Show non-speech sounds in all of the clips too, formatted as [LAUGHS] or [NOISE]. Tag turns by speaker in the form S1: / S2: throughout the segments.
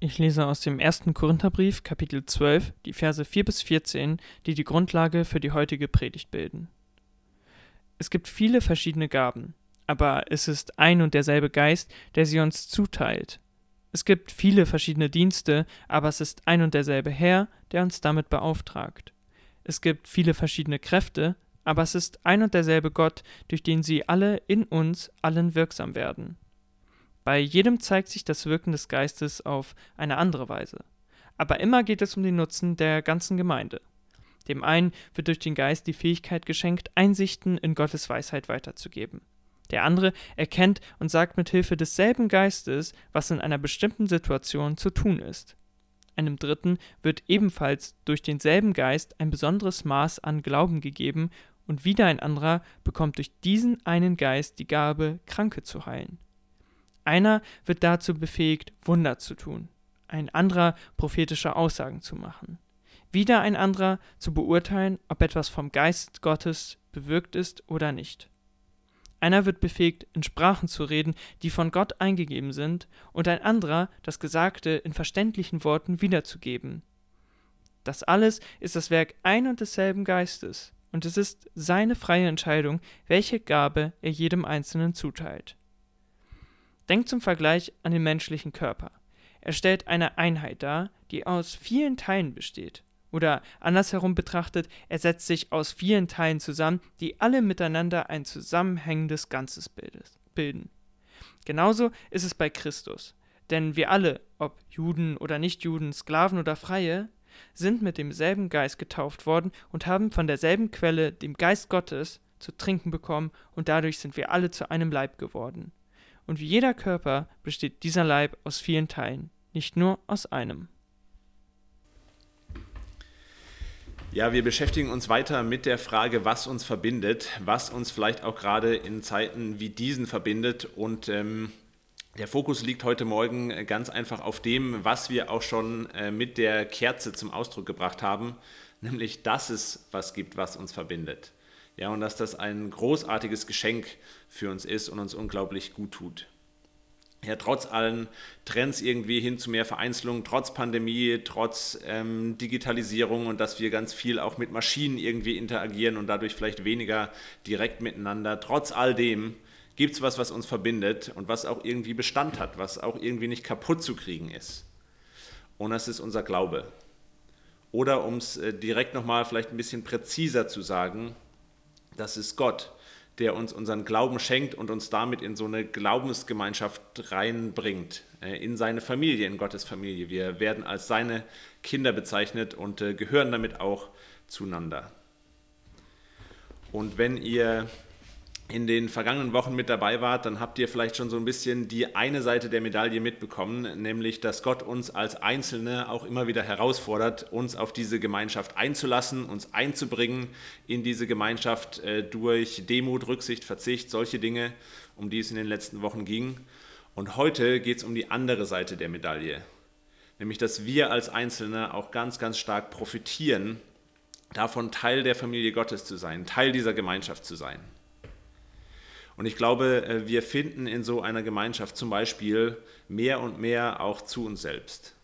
S1: Ich lese aus dem 1. Korintherbrief, Kapitel 12, die Verse 4 bis 14, die die Grundlage für die heutige Predigt bilden. Es gibt viele verschiedene Gaben, aber es ist ein und derselbe Geist, der sie uns zuteilt. Es gibt viele verschiedene Dienste, aber es ist ein und derselbe Herr, der uns damit beauftragt. Es gibt viele verschiedene Kräfte, aber es ist ein und derselbe Gott, durch den sie alle in uns allen wirksam werden. Bei jedem zeigt sich das Wirken des Geistes auf eine andere Weise. Aber immer geht es um den Nutzen der ganzen Gemeinde. Dem einen wird durch den Geist die Fähigkeit geschenkt, Einsichten in Gottes Weisheit weiterzugeben. Der andere erkennt und sagt mit Hilfe desselben Geistes, was in einer bestimmten Situation zu tun ist. Einem Dritten wird ebenfalls durch denselben Geist ein besonderes Maß an Glauben gegeben, und wieder ein anderer bekommt durch diesen einen Geist die Gabe, Kranke zu heilen. Einer wird dazu befähigt, Wunder zu tun, ein anderer prophetische Aussagen zu machen, wieder ein anderer zu beurteilen, ob etwas vom Geist Gottes bewirkt ist oder nicht. Einer wird befähigt, in Sprachen zu reden, die von Gott eingegeben sind, und ein anderer das Gesagte in verständlichen Worten wiederzugeben. Das alles ist das Werk ein und desselben Geistes, und es ist seine freie Entscheidung, welche Gabe er jedem Einzelnen zuteilt. Denkt zum Vergleich an den menschlichen Körper. Er stellt eine Einheit dar, die aus vielen Teilen besteht. Oder andersherum betrachtet, er setzt sich aus vielen Teilen zusammen, die alle miteinander ein zusammenhängendes Ganzes bilden. Genauso ist es bei Christus. Denn wir alle, ob Juden oder Nichtjuden, Sklaven oder Freie, sind mit demselben Geist getauft worden und haben von derselben Quelle, dem Geist Gottes, zu trinken bekommen, und dadurch sind wir alle zu einem Leib geworden und wie jeder Körper besteht dieser Leib aus vielen Teilen, nicht nur aus einem.
S2: Ja, wir beschäftigen uns weiter mit der Frage, was uns verbindet, was uns vielleicht auch gerade in Zeiten wie diesen verbindet. Und ähm, der Fokus liegt heute Morgen ganz einfach auf dem, was wir auch schon äh, mit der Kerze zum Ausdruck gebracht haben, nämlich dass es was gibt, was uns verbindet. Ja, und dass das ein großartiges Geschenk für uns ist und uns unglaublich gut tut. Ja, trotz allen Trends irgendwie hin zu mehr Vereinzelung, trotz Pandemie, trotz ähm, Digitalisierung und dass wir ganz viel auch mit Maschinen irgendwie interagieren und dadurch vielleicht weniger direkt miteinander, trotz all dem gibt es was, was uns verbindet und was auch irgendwie Bestand hat, was auch irgendwie nicht kaputt zu kriegen ist. Und das ist unser Glaube. Oder um es äh, direkt nochmal vielleicht ein bisschen präziser zu sagen, das ist Gott, der uns unseren Glauben schenkt und uns damit in so eine Glaubensgemeinschaft reinbringt, äh, in seine Familie, in Gottes Familie. Wir werden als seine Kinder bezeichnet und äh, gehören damit auch zueinander. Und wenn ihr in den vergangenen Wochen mit dabei wart, dann habt ihr vielleicht schon so ein bisschen die eine Seite der Medaille mitbekommen, nämlich dass Gott uns als Einzelne auch immer wieder herausfordert, uns auf diese Gemeinschaft einzulassen, uns einzubringen in diese Gemeinschaft äh, durch Demut, Rücksicht, Verzicht, solche Dinge, um die es in den letzten Wochen ging. Und heute geht es um die andere Seite der Medaille, nämlich dass wir als Einzelne auch ganz, ganz stark profitieren, davon Teil der Familie Gottes zu sein, Teil dieser Gemeinschaft zu sein. Und ich glaube, äh, wir finden in so einer Gemeinschaft zum Beispiel mehr und mehr auch zu uns selbst.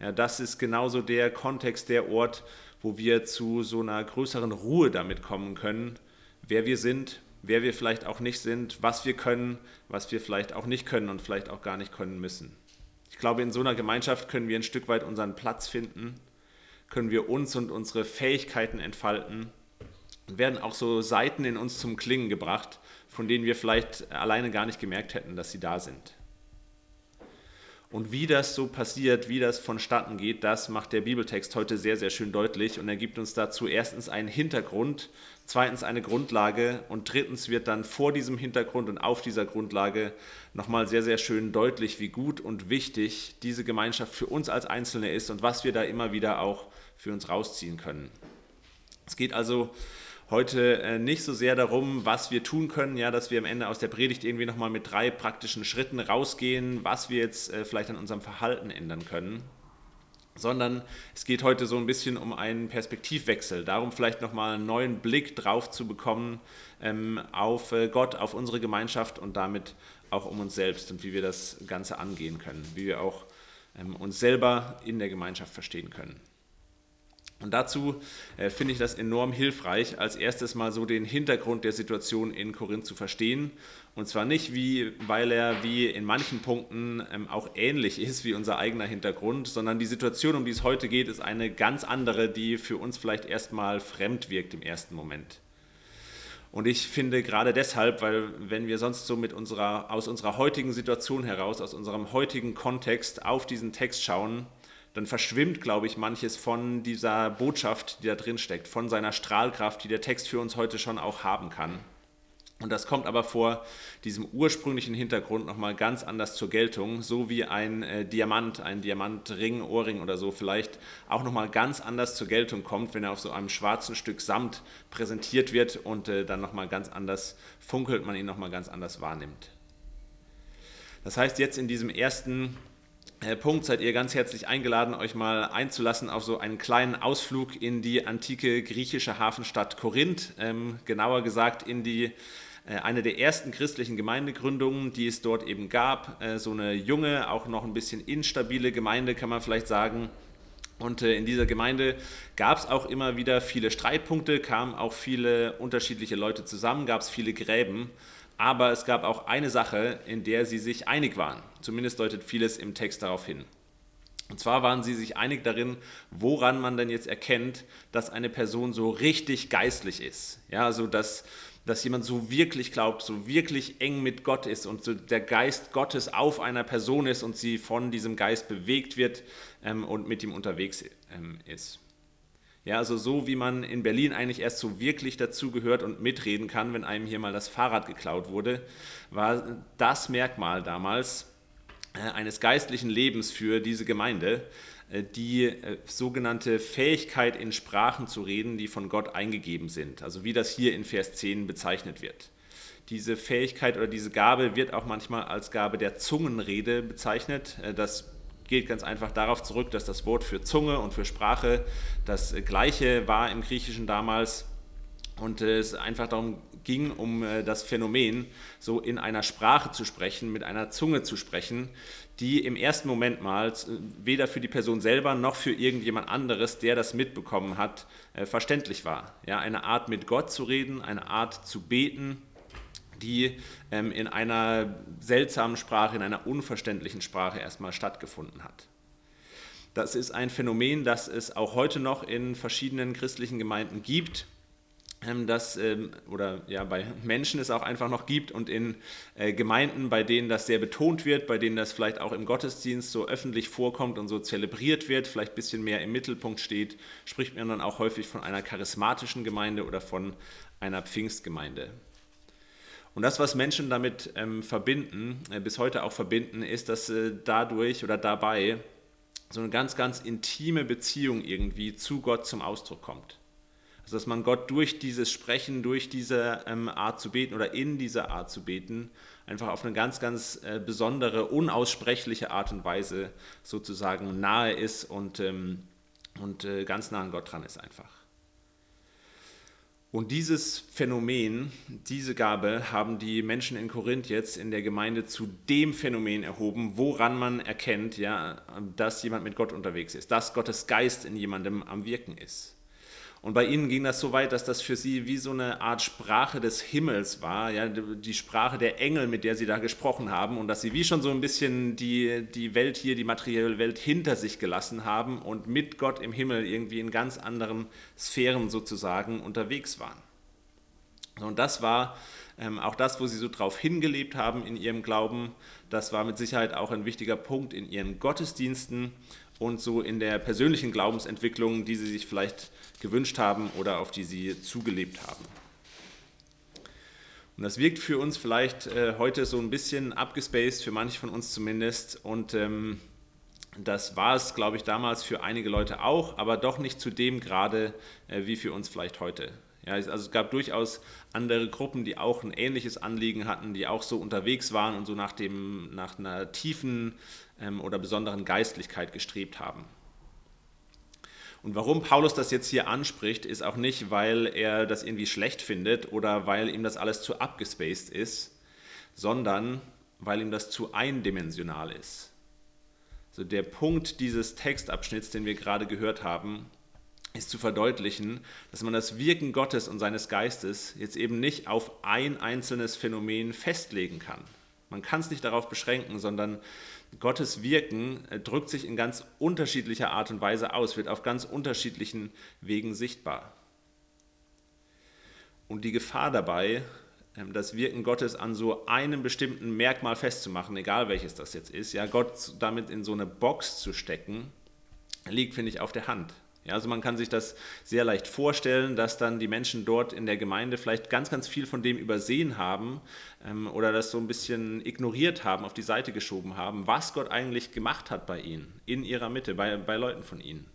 S2: Ja, das ist genauso der Kontext, der Ort, wo wir zu so einer größeren Ruhe damit kommen können, wer wir sind, wer wir vielleicht auch nicht sind, was wir können, was wir vielleicht auch nicht können und vielleicht auch gar nicht können müssen. Ich glaube, in so einer Gemeinschaft können wir ein Stück weit unseren Platz finden, können wir uns und unsere Fähigkeiten entfalten werden auch so Seiten in uns zum Klingen gebracht, von denen wir vielleicht alleine gar nicht gemerkt hätten, dass sie da sind. Und wie das so passiert, wie das vonstatten geht, das macht der Bibeltext heute sehr, sehr schön deutlich und er gibt uns dazu erstens einen Hintergrund, zweitens eine Grundlage und drittens wird dann vor diesem Hintergrund und auf dieser Grundlage nochmal sehr, sehr schön deutlich, wie gut und wichtig diese Gemeinschaft für uns als Einzelne ist und was wir da immer wieder auch für uns rausziehen können. Es geht also heute äh, nicht so sehr darum, was wir tun können, ja, dass wir am Ende aus der Predigt irgendwie nochmal mit drei praktischen Schritten rausgehen, was wir jetzt äh, vielleicht an unserem Verhalten ändern können, sondern es geht heute so ein bisschen um einen Perspektivwechsel, darum vielleicht nochmal einen neuen Blick drauf zu bekommen ähm, auf äh, Gott, auf unsere Gemeinschaft und damit auch um uns selbst und wie wir das Ganze angehen können, wie wir auch ähm, uns selber in der Gemeinschaft verstehen können. Und dazu äh, finde ich das enorm hilfreich, als erstes mal so den Hintergrund der Situation in Korinth zu verstehen. Und zwar nicht, wie, weil er wie in manchen Punkten ähm, auch ähnlich ist wie unser eigener Hintergrund, sondern die Situation, um die es heute geht, ist eine ganz andere, die für uns vielleicht erstmal fremd wirkt im ersten Moment. Und ich finde gerade deshalb, weil wenn wir sonst so mit unserer, aus unserer heutigen Situation heraus, aus unserem heutigen Kontext auf diesen Text schauen, dann verschwimmt, glaube ich, manches von dieser Botschaft, die da drin steckt, von seiner Strahlkraft, die der Text für uns heute schon auch haben kann. Und das kommt aber vor diesem ursprünglichen Hintergrund nochmal ganz anders zur Geltung, so wie ein äh, Diamant, ein Diamantring, Ohrring oder so vielleicht auch nochmal ganz anders zur Geltung kommt, wenn er auf so einem schwarzen Stück Samt präsentiert wird und äh, dann nochmal ganz anders funkelt, man ihn nochmal ganz anders wahrnimmt. Das heißt, jetzt in diesem ersten Punkt seid ihr ganz herzlich eingeladen, euch mal einzulassen auf so einen kleinen Ausflug in die antike griechische Hafenstadt Korinth, ähm, genauer gesagt in die äh, eine der ersten christlichen Gemeindegründungen, die es dort eben gab. Äh, so eine junge, auch noch ein bisschen instabile Gemeinde, kann man vielleicht sagen. Und äh, in dieser Gemeinde gab es auch immer wieder viele Streitpunkte, kamen auch viele unterschiedliche Leute zusammen, gab es viele Gräben. Aber es gab auch eine Sache, in der sie sich einig waren. Zumindest deutet vieles im Text darauf hin. Und zwar waren sie sich einig darin, woran man denn jetzt erkennt, dass eine Person so richtig geistlich ist. Ja, also dass, dass jemand so wirklich glaubt, so wirklich eng mit Gott ist und so der Geist Gottes auf einer Person ist und sie von diesem Geist bewegt wird ähm, und mit ihm unterwegs ähm, ist. Ja, also so wie man in Berlin eigentlich erst so wirklich dazugehört und mitreden kann, wenn einem hier mal das Fahrrad geklaut wurde, war das Merkmal damals eines geistlichen Lebens für diese Gemeinde, äh, die äh, sogenannte Fähigkeit in Sprachen zu reden, die von Gott eingegeben sind. Also wie das hier in Vers 10 bezeichnet wird. Diese Fähigkeit oder diese Gabe wird auch manchmal als Gabe der Zungenrede bezeichnet. Das geht ganz einfach darauf zurück, dass das Wort für Zunge und für Sprache das gleiche war im Griechischen damals und es einfach darum ging, um äh, das Phänomen, so in einer Sprache zu sprechen, mit einer Zunge zu sprechen, die im ersten Moment mal weder für die Person selber noch für irgendjemand anderes, der das mitbekommen hat, äh, verständlich war. Ja, eine Art mit Gott zu reden, eine Art zu beten, die ähm, in einer seltsamen Sprache, in einer unverständlichen Sprache erstmal stattgefunden hat. Das ist ein Phänomen, das es auch heute noch in verschiedenen christlichen Gemeinden gibt, das ähm, oder ja bei Menschen es auch einfach noch gibt und in äh, Gemeinden, bei denen das sehr betont wird, bei denen das vielleicht auch im Gottesdienst so öffentlich vorkommt und so zelebriert wird, vielleicht ein bisschen mehr im Mittelpunkt steht, spricht man dann auch häufig von einer charismatischen Gemeinde oder von einer Pfingstgemeinde. Und das, was Menschen damit ähm, verbinden, äh, bis heute auch verbinden, ist, dass äh, dadurch oder dabei so eine ganz, ganz intime Beziehung irgendwie zu Gott zum Ausdruck kommt. Also dass man Gott durch dieses Sprechen, durch diese ähm, Art zu beten oder in dieser Art zu beten, einfach auf eine ganz, ganz äh, besondere, unaussprechliche Art und Weise sozusagen nahe ist und, ähm, und äh, ganz nah an Gott dran ist einfach. Und dieses Phänomen, diese Gabe haben die Menschen in Korinth jetzt in der Gemeinde zu dem Phänomen erhoben, woran man erkennt, ja, dass jemand mit Gott unterwegs ist, dass Gottes Geist in jemandem am Wirken ist. Und bei ihnen ging das so weit, dass das für sie wie so eine Art Sprache des Himmels war, ja, die Sprache der Engel, mit der sie da gesprochen haben und dass sie wie schon so ein bisschen die, die Welt hier, die materielle Welt hinter sich gelassen haben und mit Gott im Himmel irgendwie in ganz anderen Sphären sozusagen unterwegs waren. Und das war ähm, auch das, wo sie so drauf hingelebt haben in ihrem Glauben. Das war mit Sicherheit auch ein wichtiger Punkt in ihren Gottesdiensten und so in der persönlichen Glaubensentwicklung, die sie sich vielleicht gewünscht haben oder auf die sie zugelebt haben. Und das wirkt für uns vielleicht äh, heute so ein bisschen abgespaced, für manche von uns zumindest. Und ähm, das war es, glaube ich, damals für einige Leute auch, aber doch nicht zu dem Grade äh, wie für uns vielleicht heute. Ja, also es gab durchaus andere Gruppen, die auch ein ähnliches Anliegen hatten, die auch so unterwegs waren und so nach, dem, nach einer tiefen oder besonderen Geistlichkeit gestrebt haben. Und warum Paulus das jetzt hier anspricht, ist auch nicht, weil er das irgendwie schlecht findet oder weil ihm das alles zu abgespaced ist, sondern weil ihm das zu eindimensional ist. So der Punkt dieses Textabschnitts, den wir gerade gehört haben, ist zu verdeutlichen, dass man das Wirken Gottes und seines Geistes jetzt eben nicht auf ein einzelnes Phänomen festlegen kann. Man kann es nicht darauf beschränken, sondern Gottes Wirken äh, drückt sich in ganz unterschiedlicher Art und Weise aus, wird auf ganz unterschiedlichen Wegen sichtbar. Und die Gefahr dabei, ähm, das Wirken Gottes an so einem bestimmten Merkmal festzumachen, egal welches das jetzt ist, ja, Gott damit in so eine Box zu stecken, liegt, finde ich, auf der Hand. Ja, also man kann sich das sehr leicht vorstellen, dass dann die Menschen dort in der Gemeinde vielleicht ganz, ganz viel von dem übersehen haben ähm, oder das so ein bisschen ignoriert haben, auf die Seite geschoben haben, was Gott eigentlich gemacht hat bei ihnen, in ihrer Mitte, bei, bei Leuten von ihnen.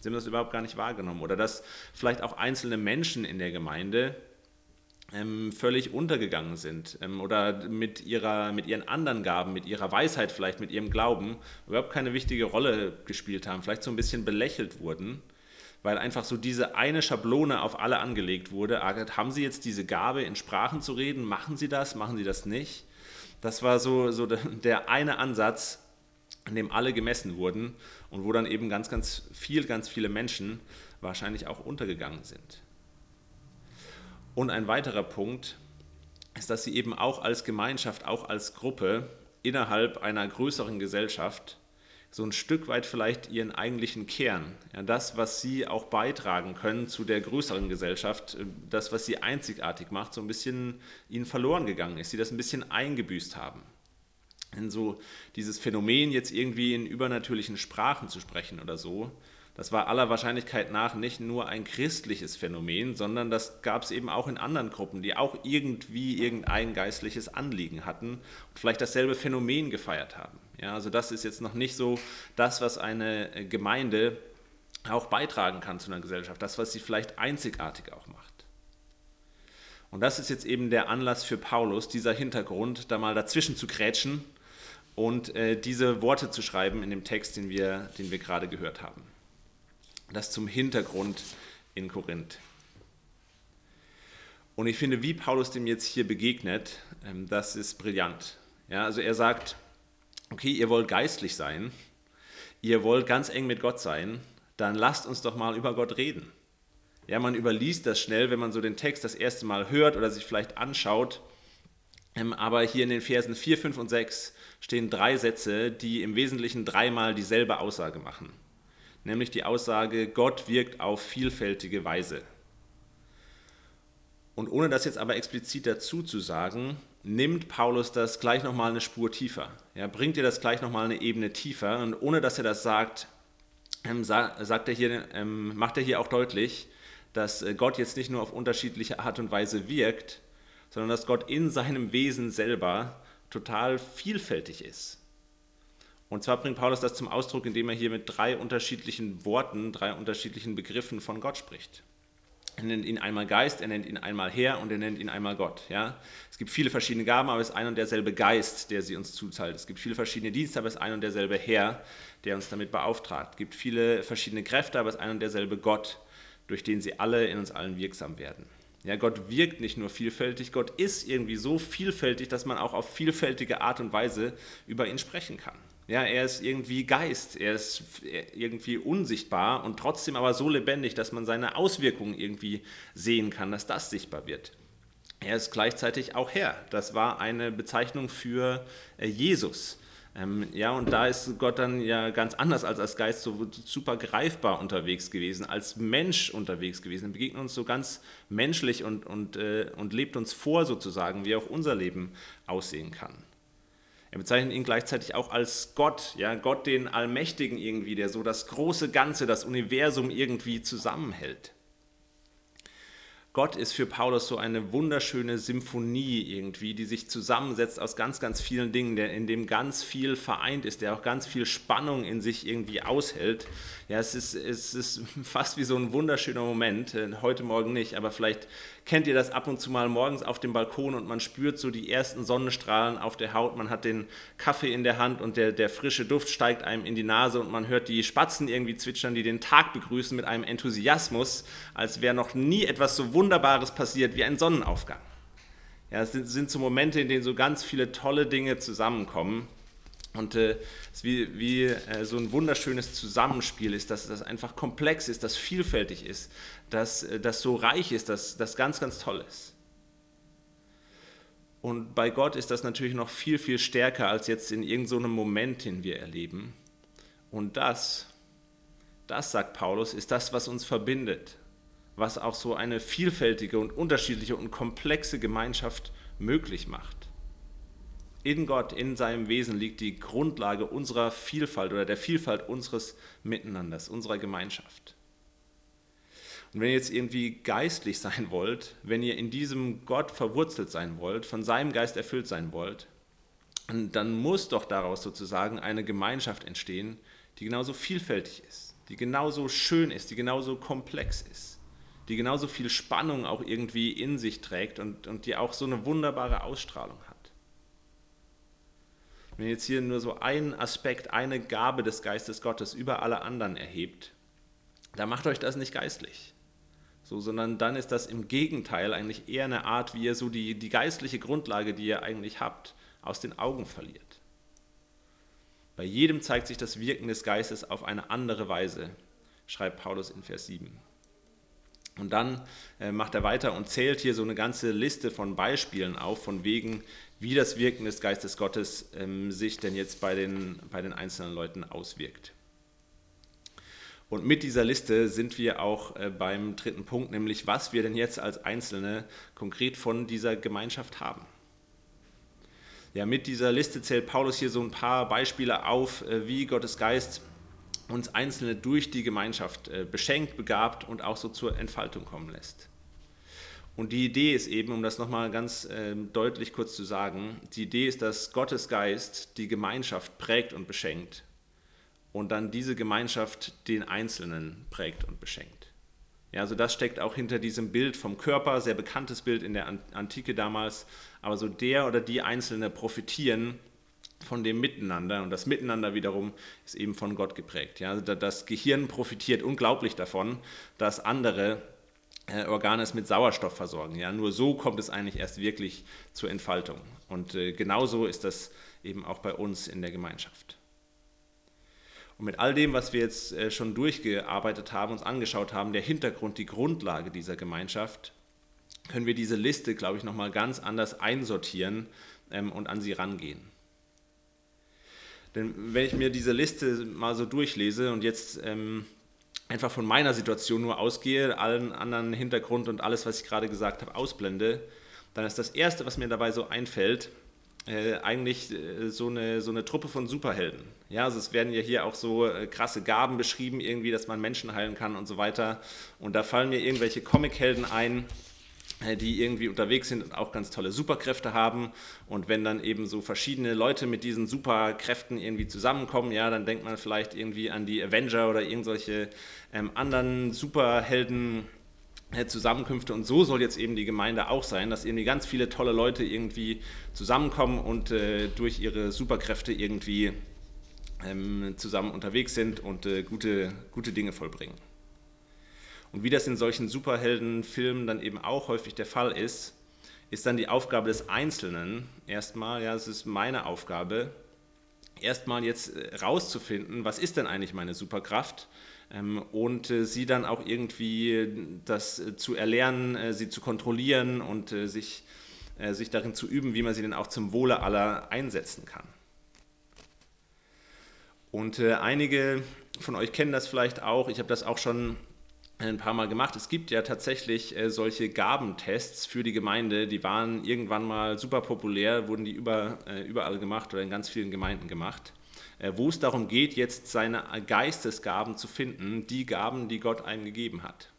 S2: Sie haben das überhaupt gar nicht wahrgenommen. Oder dass vielleicht auch einzelne Menschen in der Gemeinde ähm, völlig untergegangen sind ähm, oder mit, ihrer, mit ihren anderen Gaben, mit ihrer Weisheit vielleicht, mit ihrem Glauben überhaupt keine wichtige Rolle gespielt haben, vielleicht so ein bisschen belächelt wurden, weil einfach so diese eine Schablone auf alle angelegt wurde. Haben Sie jetzt diese Gabe, in Sprachen zu reden? Machen Sie das? Machen Sie das nicht? Das war so, so der eine Ansatz, an dem alle gemessen wurden und wo dann eben ganz, ganz viel, ganz viele Menschen wahrscheinlich auch untergegangen sind. Und ein weiterer Punkt ist, dass sie eben auch als Gemeinschaft, auch als Gruppe innerhalb einer größeren Gesellschaft so ein Stück weit vielleicht ihren eigentlichen Kern, ja, das, was sie auch beitragen können zu der größeren Gesellschaft, das, was sie einzigartig macht, so ein bisschen ihnen verloren gegangen ist, sie das ein bisschen eingebüßt haben. Denn so dieses Phänomen, jetzt irgendwie in übernatürlichen Sprachen zu sprechen oder so, das war aller Wahrscheinlichkeit nach nicht nur ein christliches Phänomen, sondern das gab es eben auch in anderen Gruppen, die auch irgendwie irgendein geistliches Anliegen hatten und vielleicht dasselbe Phänomen gefeiert haben. Ja, also das ist jetzt noch nicht so das, was eine Gemeinde auch beitragen kann zu einer Gesellschaft, das, was sie vielleicht einzigartig auch macht. Und das ist jetzt eben der Anlass für Paulus, dieser Hintergrund, da mal dazwischen zu krätschen und äh, diese Worte zu schreiben in dem Text, den wir, den wir gerade gehört haben. Das zum Hintergrund in Korinth. Und ich finde, wie Paulus dem jetzt hier begegnet, ähm, das ist brillant. Ja, also er sagt, okay, ihr wollt geistlich sein, ihr wollt ganz eng mit Gott sein, dann lasst uns doch mal über Gott reden. Ja, man überliest das schnell, wenn man so den Text das erste Mal hört oder sich vielleicht anschaut. Ähm, aber hier in den Versen 4, 5 und 6 stehen drei Sätze, die im Wesentlichen dreimal dieselbe Aussage machen nämlich die Aussage, Gott wirkt auf vielfältige Weise. Und ohne das jetzt aber explizit dazu zu sagen, nimmt Paulus das gleich nochmal eine Spur tiefer. Ja, bringt ihr das gleich nochmal eine Ebene tiefer. Und ohne dass er das sagt, ähm, sagt er hier, ähm, macht er hier auch deutlich, dass äh, Gott jetzt nicht nur auf unterschiedliche Art und Weise wirkt, sondern dass Gott in seinem Wesen selber total vielfältig ist. Und zwar bringt Paulus das zum Ausdruck, indem er hier mit drei unterschiedlichen Worten, drei unterschiedlichen Begriffen von Gott spricht. Er nennt ihn einmal Geist, er nennt ihn einmal Herr und er nennt ihn einmal Gott. Ja? Es gibt viele verschiedene Gaben, aber es ist ein und derselbe Geist, der sie uns zuzahlt. Es gibt viele verschiedene Dienste, aber es ist ein und derselbe Herr, der uns damit beauftragt. Es gibt viele verschiedene Kräfte, aber es ist ein und derselbe Gott, durch den sie alle in uns allen wirksam werden. Ja, Gott wirkt nicht nur vielfältig, Gott ist irgendwie so vielfältig, dass man auch auf vielfältige Art und Weise über ihn sprechen kann. Ja, er ist irgendwie Geist, er ist irgendwie unsichtbar und trotzdem aber so lebendig, dass man seine Auswirkungen irgendwie sehen kann, dass das sichtbar wird. Er ist gleichzeitig auch Herr. Das war eine Bezeichnung für äh, Jesus. Ähm, ja, und da ist Gott dann ja ganz anders als als Geist so super greifbar unterwegs gewesen, als Mensch unterwegs gewesen. Er begegnet uns so ganz menschlich und, und, äh, und lebt uns vor sozusagen, wie auch unser Leben aussehen kann. Er bezeichnet ihn gleichzeitig auch als Gott, ja, Gott den Allmächtigen irgendwie, der so das große Ganze, das Universum irgendwie zusammenhält. Gott ist für Paulus so eine wunderschöne Symphonie irgendwie, die sich zusammensetzt aus ganz, ganz vielen Dingen, der, in dem ganz viel vereint ist, der auch ganz viel Spannung in sich irgendwie aushält. Ja, es ist, es ist [LAUGHS] fast wie so ein wunderschöner Moment, äh, heute Morgen nicht, aber vielleicht kennt ihr das ab und zu mal morgens auf dem Balkon und man spürt so die ersten Sonnenstrahlen auf der Haut, man hat den Kaffee in der Hand und der, der frische Duft steigt einem in die Nase und man hört die Spatzen irgendwie zwitschern, die den Tag begrüßen mit einem Enthusiasmus, als wäre noch nie etwas so Wunderbares passiert wie ein Sonnenaufgang. Ja, es sind, sind so Momente, in denen so ganz viele tolle Dinge zusammenkommen Und äh, wie, wie äh, so ein wunderschönes Zusammenspiel ist, dass das einfach komplex ist, dass vielfältig ist, dass äh, das so reich ist, dass das ganz, ganz toll ist. Und bei Gott ist das natürlich noch viel, viel stärker als jetzt in irgendeinem so Moment, den wir erleben. Und das, das, sagt Paulus, ist das, was uns verbindet, was auch so eine vielfältige und unterschiedliche und komplexe Gemeinschaft möglich macht. In Gott, in seinem Wesen liegt die Grundlage unserer Vielfalt oder der Vielfalt unseres Miteinanders, unserer Gemeinschaft. Und wenn ihr jetzt irgendwie geistlich sein wollt, wenn ihr in diesem Gott verwurzelt sein wollt, von seinem Geist erfüllt sein wollt, dann muss doch daraus sozusagen eine Gemeinschaft entstehen, die genauso vielfältig ist, die genauso schön ist, die genauso komplex ist, die genauso viel Spannung auch irgendwie in sich trägt und, und die auch so eine wunderbare Ausstrahlung hat. Wenn ihr jetzt hier nur so einen Aspekt, eine Gabe des Geistes Gottes über alle anderen erhebt, dann macht euch das nicht geistlich. So, sondern dann ist das im Gegenteil eigentlich eher eine Art, wie ihr so die, die geistliche Grundlage, die ihr eigentlich habt, aus den Augen verliert. Bei jedem zeigt sich das Wirken des Geistes auf eine andere Weise, schreibt Paulus in Vers 7. Und dann äh, macht er weiter und zählt hier so eine ganze Liste von Beispielen auf, von wegen, wie das Wirken des Geistes Gottes ähm, sich denn jetzt bei den, bei den einzelnen Leuten auswirkt. Und mit dieser Liste sind wir auch äh, beim dritten Punkt, nämlich was wir denn jetzt als Einzelne konkret von dieser Gemeinschaft haben. Ja, mit dieser Liste zählt Paulus hier so ein paar Beispiele auf, äh, wie Gottes Geist uns Einzelne durch die Gemeinschaft äh, beschenkt, begabt und auch so zur Entfaltung kommen lässt. Und die Idee ist eben, um das nochmal ganz äh, deutlich kurz zu sagen, die Idee ist, dass Gottes Geist die Gemeinschaft prägt und beschenkt und dann diese Gemeinschaft den Einzelnen prägt und beschenkt. Ja, also das steckt auch hinter diesem Bild vom Körper, sehr bekanntes Bild in der Antike damals, aber so der oder die Einzelne profitieren von dem Miteinander und das Miteinander wiederum ist eben von Gott geprägt. Ja, also das Gehirn profitiert unglaublich davon, dass andere Organe es mit Sauerstoff versorgen. Ja, nur so kommt es eigentlich erst wirklich zur Entfaltung. Und äh, genauso ist das eben auch bei uns in der Gemeinschaft. Und mit all dem, was wir jetzt äh, schon durchgearbeitet haben, uns angeschaut haben, der Hintergrund, die Grundlage dieser Gemeinschaft, können wir diese Liste, glaube ich, nochmal ganz anders einsortieren ähm, und an sie rangehen. Denn wenn ich mir diese Liste mal so durchlese und jetzt ähm, einfach von meiner Situation nur ausgehe, allen anderen Hintergrund und alles, was ich gerade gesagt habe, ausblende, dann ist das Erste, was mir dabei so einfällt, äh, eigentlich äh, so, eine, so eine Truppe von Superhelden. Ja, also es werden ja hier auch so äh, krasse Gaben beschrieben, irgendwie, dass man Menschen heilen kann und so weiter. Und da fallen mir irgendwelche Comichelden ein, die irgendwie unterwegs sind und auch ganz tolle Superkräfte haben. Und wenn dann eben so verschiedene Leute mit diesen Superkräften irgendwie zusammenkommen, ja, dann denkt man vielleicht irgendwie an die Avenger oder irgendwelche ähm, anderen Superhelden. Äh, Zusammenkünfte und so soll jetzt eben die Gemeinde auch sein, dass irgendwie ganz viele tolle Leute irgendwie zusammenkommen und äh, durch ihre Superkräfte irgendwie ähm, zusammen unterwegs sind und äh, gute, gute Dinge vollbringen. Und wie das in solchen Superheldenfilmen dann eben auch häufig der Fall ist, ist dann die Aufgabe des Einzelnen erstmal, ja, es ist meine Aufgabe, erstmal jetzt äh, rauszufinden, was ist denn eigentlich meine Superkraft ähm, und äh, sie dann auch irgendwie das äh, zu erlernen, sie zu kontrollieren und sich, sich darin zu üben, wie man sie dann auch zum Wohle aller einsetzen kann. Und einige von euch kennen das vielleicht auch, ich habe das auch schon ein paar Mal gemacht. Es gibt ja tatsächlich äh, solche Gabentests für die Gemeinde, die waren irgendwann mal super populär, wurden die über, äh, überall gemacht oder in ganz vielen Gemeinden gemacht, äh, wo es darum geht, jetzt seine Geistesgaben zu finden, die Gaben, die Gott einem gegeben hat.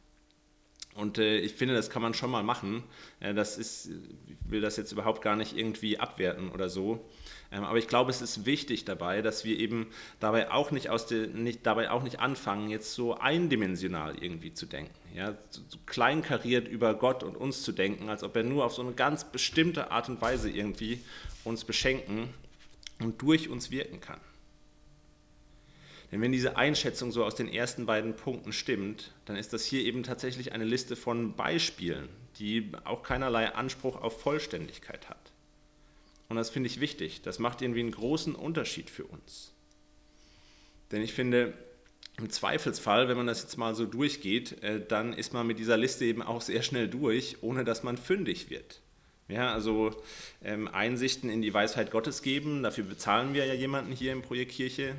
S2: Und äh, ich finde, das kann man schon mal machen. Äh, das ist, ich will das jetzt überhaupt gar nicht irgendwie abwerten oder so. Ähm, aber ich glaube, es ist wichtig dabei, dass wir eben dabei auch nicht, aus de, nicht, dabei auch nicht anfangen, jetzt so eindimensional irgendwie zu denken. Ja? So kleinkariert über Gott und uns zu denken, als ob er nur auf so eine ganz bestimmte Art und Weise irgendwie uns beschenken und durch uns wirken kann. Denn wenn diese Einschätzung so aus den ersten beiden Punkten stimmt, dann ist das hier eben tatsächlich eine Liste von Beispielen, die auch keinerlei Anspruch auf Vollständigkeit hat. Und das finde ich wichtig. Das macht irgendwie einen großen Unterschied für uns. Denn ich finde, im Zweifelsfall, wenn man das jetzt mal so durchgeht, äh, dann ist man mit dieser Liste eben auch sehr schnell durch, ohne dass man fündig wird. Ja, also ähm, Einsichten in die Weisheit Gottes geben, dafür bezahlen wir ja jemanden hier im Projekt Kirche.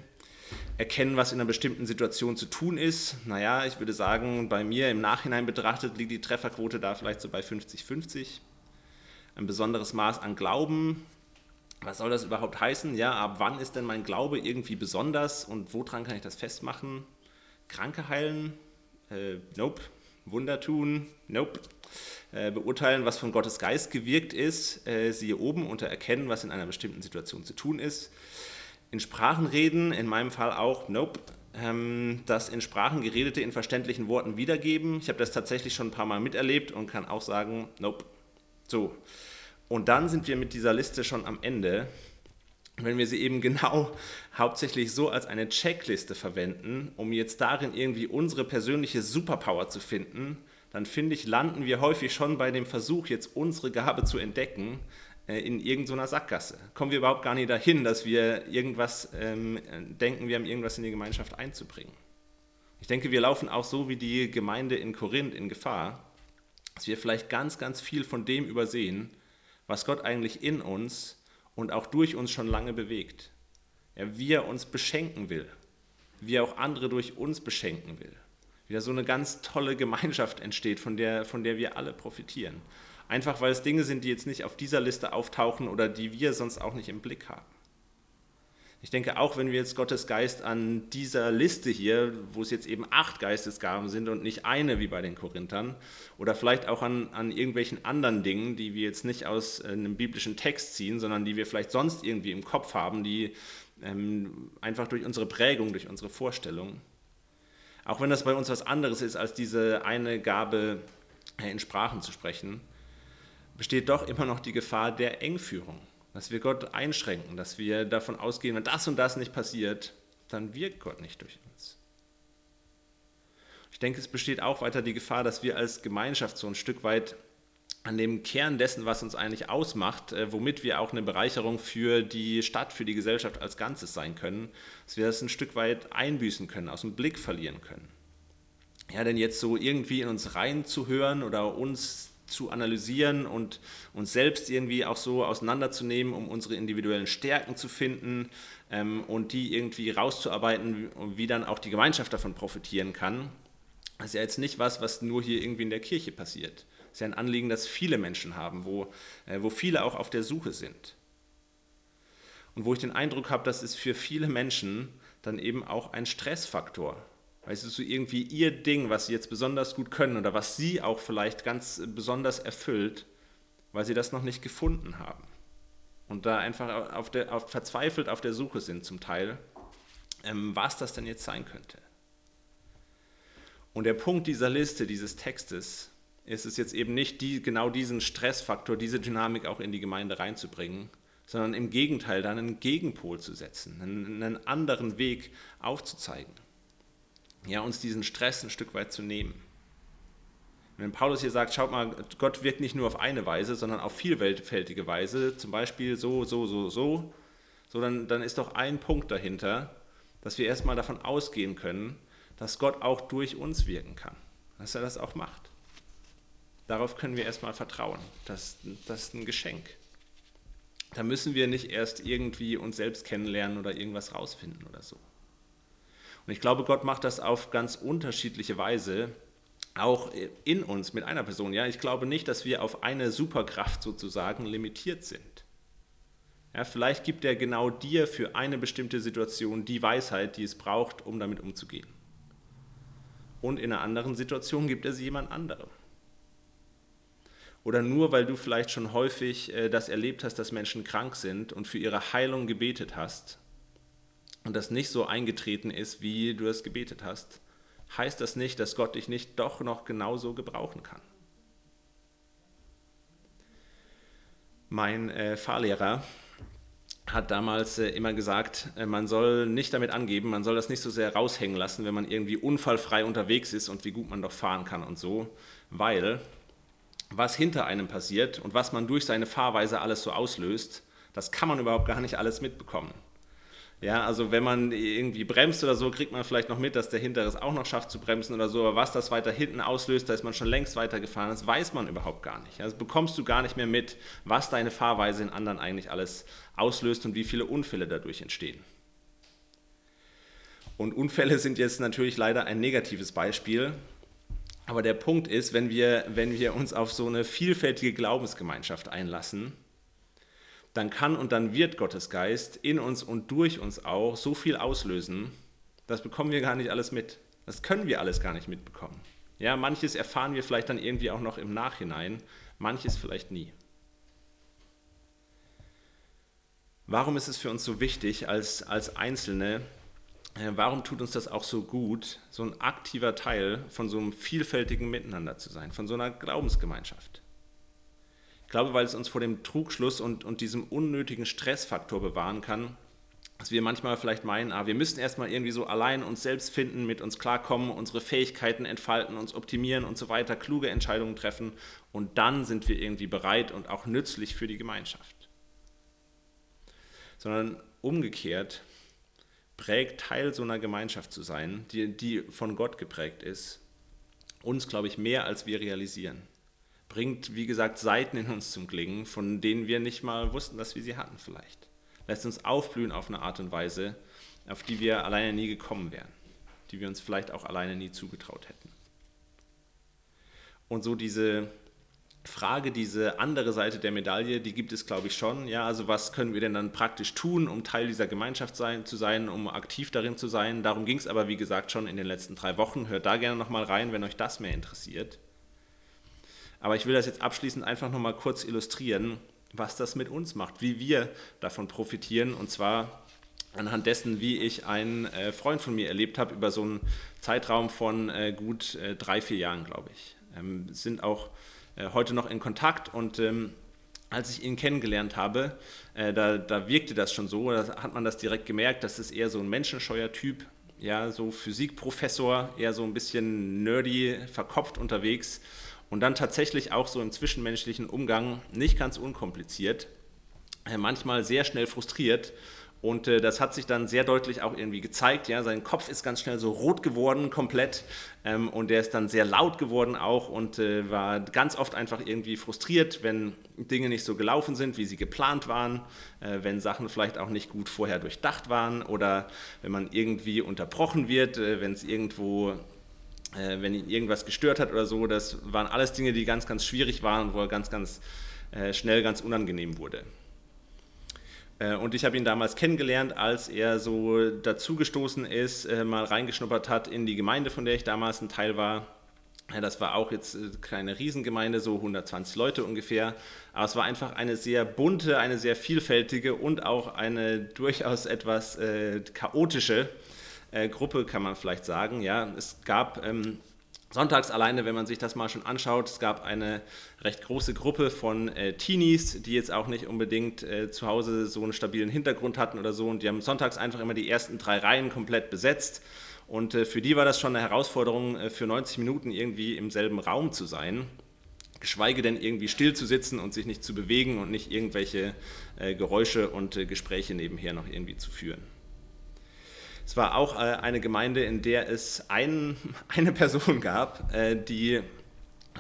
S2: Erkennen, was in einer bestimmten Situation zu tun ist. Naja, ich würde sagen, bei mir im Nachhinein betrachtet liegt die Trefferquote da vielleicht so bei 50-50. Ein besonderes Maß an Glauben, was soll das überhaupt heißen? Ja, ab wann ist denn mein Glaube irgendwie besonders und woran kann ich das festmachen? Kranke heilen? Äh, nope. Wunder tun? Nope. Äh, beurteilen, was von Gottes Geist gewirkt ist, äh, siehe oben, unter erkennen, was in einer bestimmten Situation zu tun ist. In Sprachen reden, in meinem Fall auch, nope. Ähm, das in Sprachen geredete in verständlichen Worten wiedergeben. Ich habe das tatsächlich schon ein paar Mal miterlebt und kann auch sagen, nope. So, und dann sind wir mit dieser Liste schon am Ende, wenn wir sie eben genau [LAUGHS] hauptsächlich so als eine Checkliste verwenden, um jetzt darin irgendwie unsere persönliche Superpower zu finden, dann finde ich, landen wir häufig schon bei dem Versuch, jetzt unsere Gabe zu entdecken, äh, in irgendeiner Sackgasse. Kommen wir überhaupt gar nicht dahin, dass wir irgendwas ähm, denken, wir haben irgendwas in die Gemeinschaft einzubringen. Ich denke, wir laufen auch so wie die Gemeinde in Korinth in Gefahr, dass wir vielleicht ganz, ganz viel von dem übersehen, was Gott eigentlich in uns und auch durch uns schon lange bewegt. Ja, wie er uns beschenken will, wie er auch andere durch uns beschenken will. Wie da so eine ganz tolle Gemeinschaft entsteht, von der, von der wir alle profitieren. Einfach weil es Dinge sind, die jetzt nicht auf dieser Liste auftauchen oder die wir sonst auch nicht im Blick haben. Ich denke auch, wenn wir jetzt Gottes Geist an dieser Liste hier, wo es jetzt eben acht Geistesgaben sind und nicht eine wie bei den Korinthern, oder vielleicht auch an, an irgendwelchen anderen Dingen, die wir jetzt nicht aus äh, einem biblischen Text ziehen, sondern die wir vielleicht sonst irgendwie im Kopf haben, die ähm, einfach durch unsere Prägung, durch unsere Vorstellung, auch wenn das bei uns was anderes ist, als diese eine Gabe äh, in Sprachen zu sprechen, besteht doch immer noch die Gefahr der Engführung dass wir Gott einschränken, dass wir davon ausgehen, wenn das und das nicht passiert, dann wirkt Gott nicht durch uns. Ich denke, es besteht auch weiter die Gefahr, dass wir als Gemeinschaft so ein Stück weit an dem Kern dessen, was uns eigentlich ausmacht, äh, womit wir auch eine Bereicherung für die Stadt, für die Gesellschaft als Ganzes sein können, dass wir das ein Stück weit einbüßen können, aus dem Blick verlieren können. Ja, denn jetzt so irgendwie in uns reinzuhören oder uns zu analysieren und uns selbst irgendwie auch so auseinanderzunehmen, um unsere individuellen Stärken zu finden ähm, und die irgendwie rauszuarbeiten, wie dann auch die Gemeinschaft davon profitieren kann. Das ist ja jetzt nicht was, was nur hier irgendwie in der Kirche passiert. Das ist ja ein Anliegen, das viele Menschen haben, wo, äh, wo viele auch auf der Suche sind. Und wo ich den Eindruck habe, das ist für viele Menschen dann eben auch ein Stressfaktor, Weißt du, so irgendwie ihr Ding, was sie jetzt besonders gut können oder was sie auch vielleicht ganz besonders erfüllt, weil sie das noch nicht gefunden haben. Und da einfach auf der, auf, verzweifelt auf der Suche sind zum Teil, ähm, was das denn jetzt sein könnte. Und der Punkt dieser Liste, dieses Textes, ist es jetzt eben nicht, die, genau diesen Stressfaktor, diese Dynamik auch in die Gemeinde reinzubringen, sondern im Gegenteil dann einen Gegenpol zu setzen, einen, einen anderen Weg aufzuzeigen ja, uns diesen Stress ein Stück weit zu nehmen. Wenn Paulus hier sagt, schaut mal, Gott wirkt nicht nur auf eine Weise, sondern auf vielfältige Weise, zum Beispiel so, so, so, so, so dann, dann ist doch ein Punkt dahinter, dass wir erstmal davon ausgehen können, dass Gott auch durch uns wirken kann, dass er das auch macht. Darauf können wir erstmal vertrauen. Das, das ist ein Geschenk. Da müssen wir nicht erst irgendwie uns selbst kennenlernen oder irgendwas rausfinden oder so. Und ich glaube, Gott macht das auf ganz unterschiedliche Weise, auch in uns mit einer Person. Ja, ich glaube nicht, dass wir auf eine Superkraft sozusagen limitiert sind. Ja, vielleicht gibt er genau dir für eine bestimmte Situation die Weisheit, die es braucht, um damit umzugehen. Und in einer anderen Situation gibt er sie jemand anderem. Oder nur weil du vielleicht schon häufig äh, das erlebt hast, dass Menschen krank sind und für ihre Heilung gebetet hast, und das nicht so eingetreten ist, wie du es gebetet hast, heißt das nicht, dass Gott dich nicht doch noch genauso gebrauchen kann. Mein äh, Fahrlehrer hat damals äh, immer gesagt, äh, man soll nicht damit angeben, man soll das nicht so sehr raushängen lassen, wenn man irgendwie unfallfrei unterwegs ist und wie gut man doch fahren kann und so, weil was hinter einem passiert und was man durch seine Fahrweise alles so auslöst, Das kann man überhaupt gar nicht alles mitbekommen. Ja, also wenn man irgendwie bremst oder so, kriegt man vielleicht noch mit, dass der Hintere es auch noch schafft zu bremsen oder so. Aber was das weiter hinten auslöst, da ist man schon längst weitergefahren. Das weiß man überhaupt gar nicht. Also bekommst du gar nicht mehr mit, was deine Fahrweise in anderen eigentlich alles auslöst und wie viele Unfälle dadurch entstehen. Und Unfälle sind jetzt natürlich leider ein negatives Beispiel. Aber der Punkt ist, wenn wir, wenn wir uns auf so eine vielfältige Glaubensgemeinschaft einlassen, dann kann und dann wird Gottes Geist in uns und durch uns auch so viel auslösen, das bekommen wir gar nicht alles mit. Das können wir alles gar nicht mitbekommen. Ja, manches erfahren wir vielleicht dann irgendwie auch noch im Nachhinein, manches vielleicht nie. Warum ist es für uns so wichtig als, als Einzelne? Äh, warum tut uns das auch so gut, so ein aktiver Teil von so einem vielfältigen Miteinander zu sein, von so einer Glaubensgemeinschaft? Ich glaube, weil es uns vor dem Trugschluss und, und diesem unnötigen Stressfaktor bewahren kann, dass wir manchmal vielleicht meinen, ah, wir müssen erstmal irgendwie so allein uns selbst finden, mit uns klarkommen, unsere Fähigkeiten entfalten, uns optimieren und so weiter, kluge Entscheidungen treffen und dann sind wir irgendwie bereit und auch nützlich für die Gemeinschaft. Sondern umgekehrt prägt Teil so einer Gemeinschaft zu sein, die, die von Gott geprägt ist, uns, glaube ich, mehr als wir realisieren bringt, wie gesagt, Seiten in uns zum Klingen, von denen wir nicht mal wussten, dass wir sie hatten vielleicht. Lässt uns aufblühen auf eine Art und Weise, auf die wir alleine nie gekommen wären, die wir uns vielleicht auch alleine nie zugetraut hätten. Und so diese Frage, diese andere Seite der Medaille, die gibt es, glaube ich, schon. Ja, also was können wir denn dann praktisch tun, um Teil dieser Gemeinschaft sein, zu sein, um aktiv darin zu sein? Darum ging es aber, wie gesagt, schon in den letzten drei Wochen. Hört da gerne nochmal rein, wenn euch das mehr interessiert. Aber ich will das jetzt abschließend einfach nochmal kurz illustrieren, was das mit uns macht, wie wir davon profitieren. Und zwar anhand dessen, wie ich einen äh, Freund von mir erlebt habe über so einen Zeitraum von äh, gut äh, drei, vier Jahren, glaube ich. Ähm, sind auch heute noch in Kontakt und ähm, als ich ihn kennengelernt habe, da, da, wirkte das schon so, da hat man das direkt gemerkt, das ist eher so ein menschenscheuer Typ, ja, so Physikprofessor, eher so ein bisschen nerdy, verkopft unterwegs und dann tatsächlich auch so im zwischenmenschlichen Umgang nicht ganz unkompliziert, äh, manchmal sehr schnell frustriert. Und äh, das hat sich dann sehr deutlich auch irgendwie gezeigt. Ja, sein Kopf ist ganz schnell so rot geworden, komplett. Ähm, und der ist dann sehr laut geworden auch und äh, war ganz oft einfach irgendwie frustriert, wenn Dinge nicht so gelaufen sind, wie sie geplant waren, äh, wenn Sachen vielleicht auch nicht gut vorher durchdacht waren oder wenn man irgendwie unterbrochen wird, äh, wenn es irgendwo äh, wenn ihn irgendwas gestört hat oder so. Das waren alles Dinge, die ganz, ganz schwierig waren, wo er ganz, ganz äh, schnell ganz unangenehm wurde. Äh, und ich habe ihn damals kennengelernt, als er so dazugestoßen ist, äh, mal reingeschnuppert hat in die Gemeinde, von der ich damals ein Teil war. Das war auch jetzt äh, keine Riesengemeinde, so 120 Leute ungefähr. Aber es war einfach eine sehr bunte, eine sehr vielfältige und auch eine durchaus etwas chaotische äh, Gruppe, kann man vielleicht sagen. Ja, es gab ähm, sonntags alleine, wenn man sich das mal schon anschaut, es gab eine recht große Gruppe von äh, Teenies, die jetzt auch nicht unbedingt äh, zu Hause so einen stabilen Hintergrund hatten oder so. Und die haben sonntags einfach immer die ersten drei Reihen komplett besetzt. Und äh, für die war das schon eine Herausforderung, äh, für 90 Minuten irgendwie im selben Raum zu sein geschweige denn irgendwie still zu sitzen und sich nicht zu bewegen und nicht irgendwelche äh, Geräusche und äh, Gespräche nebenher noch irgendwie zu führen. Es war auch äh, eine Gemeinde, in der es ein, [LAUGHS] eine Person gab, äh, die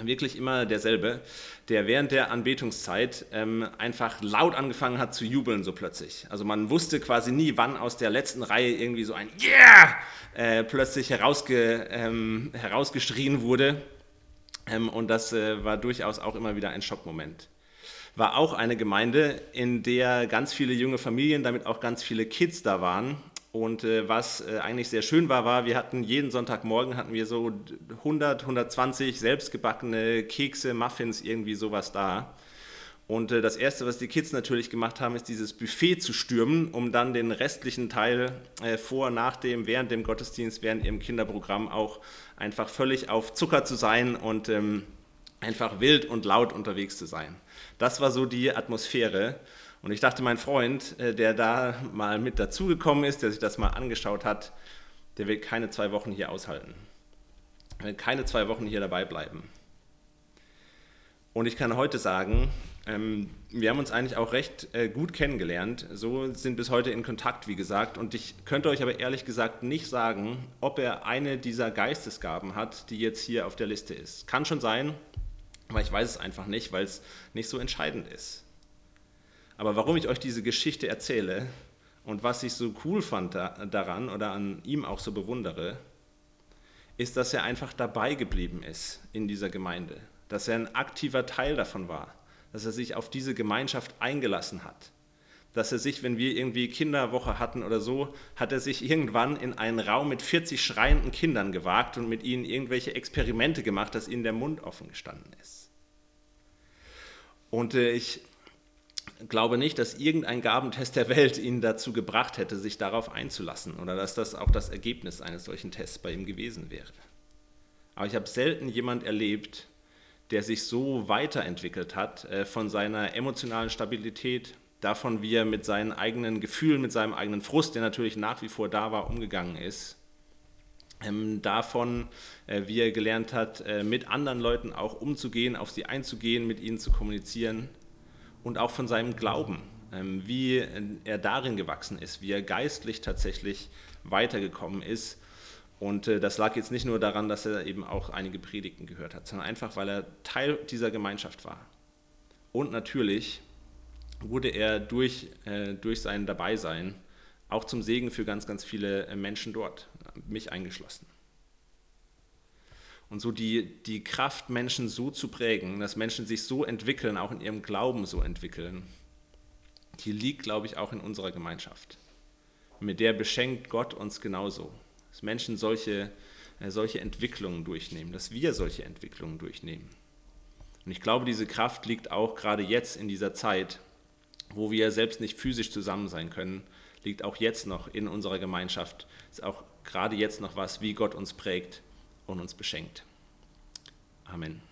S2: wirklich immer derselbe, der während der Anbetungszeit ähm, einfach laut angefangen hat zu jubeln, so plötzlich. Also man wusste quasi nie, wann aus der letzten Reihe irgendwie so ein Yeah äh, plötzlich herausge, ähm, herausgeschrien wurde. Ähm, und das war durchaus auch immer wieder ein Schockmoment. War auch eine Gemeinde, in der ganz viele junge Familien, damit auch ganz viele Kids da waren und äh, was äh, eigentlich sehr schön war, war, wir hatten jeden Sonntagmorgen hatten wir so 100, 120 selbstgebackene Kekse, Muffins, irgendwie sowas da. Und äh, das Erste, was die Kids natürlich gemacht haben, ist dieses Buffet zu stürmen, um dann den restlichen Teil äh, vor, nach dem, während dem Gottesdienst, während ihrem Kinderprogramm auch einfach völlig auf Zucker zu sein und ähm, einfach wild und laut unterwegs zu sein. Das war so die Atmosphäre. Und ich dachte, mein Freund, äh, der da mal mit dazugekommen ist, der sich das mal angeschaut hat, der will keine zwei Wochen hier aushalten. Er will keine zwei Wochen hier dabei bleiben. Und ich kann heute sagen, Ähm, wir haben uns eigentlich auch recht äh, gut kennengelernt. So sind bis heute in Kontakt, wie gesagt. Und ich könnte euch aber ehrlich gesagt nicht sagen, ob er eine dieser Geistesgaben hat, die jetzt hier auf der Liste ist. Kann schon sein, aber ich weiß es einfach nicht, weil es nicht so entscheidend ist. Aber warum ich euch diese Geschichte erzähle und was ich so cool fand daran oder an ihm auch so bewundere, ist, dass er einfach dabei geblieben ist in dieser Gemeinde, dass er ein aktiver Teil davon war, dass er sich auf diese Gemeinschaft eingelassen hat, dass er sich, wenn wir irgendwie Kinderwoche hatten oder so, hat er sich irgendwann in einen Raum mit 40 schreienden Kindern gewagt und mit ihnen irgendwelche Experimente gemacht, dass ihnen der Mund offen gestanden ist. Und äh, ich glaube nicht, dass irgendein Gabentest der Welt ihn dazu gebracht hätte, sich darauf einzulassen oder dass das auch das Ergebnis eines solchen Tests bei ihm gewesen wäre. Aber ich habe selten jemand erlebt, der sich so weiterentwickelt hat äh, von seiner emotionalen Stabilität, davon, wie er mit seinen eigenen Gefühlen, mit seinem eigenen Frust, der natürlich nach wie vor da war, umgegangen ist. Ähm, davon, äh, wie er gelernt hat, äh, mit anderen Leuten auch umzugehen, auf sie einzugehen, mit ihnen zu kommunizieren und auch von seinem Glauben, ähm, wie er darin gewachsen ist, wie er geistlich tatsächlich weitergekommen ist. Und äh, das lag jetzt nicht nur daran, dass er eben auch einige Predigten gehört hat, sondern einfach, weil er Teil dieser Gemeinschaft war. Und natürlich wurde er durch, äh, durch sein Dabeisein auch zum Segen für ganz, ganz viele äh, Menschen dort, mich eingeschlossen. Und so die, die Kraft, Menschen so zu prägen, dass Menschen sich so entwickeln, auch in ihrem Glauben so entwickeln, die liegt, glaube ich, auch in unserer Gemeinschaft. Mit der beschenkt Gott uns genauso. Dass Menschen solche, äh, solche Entwicklungen durchnehmen, dass wir solche Entwicklungen durchnehmen. Und ich glaube, diese Kraft liegt auch gerade jetzt in dieser Zeit, wo wir selbst nicht physisch zusammen sein können, liegt auch jetzt noch in unserer Gemeinschaft. Ist auch gerade jetzt noch was, wie Gott uns prägt und uns beschenkt. Amen.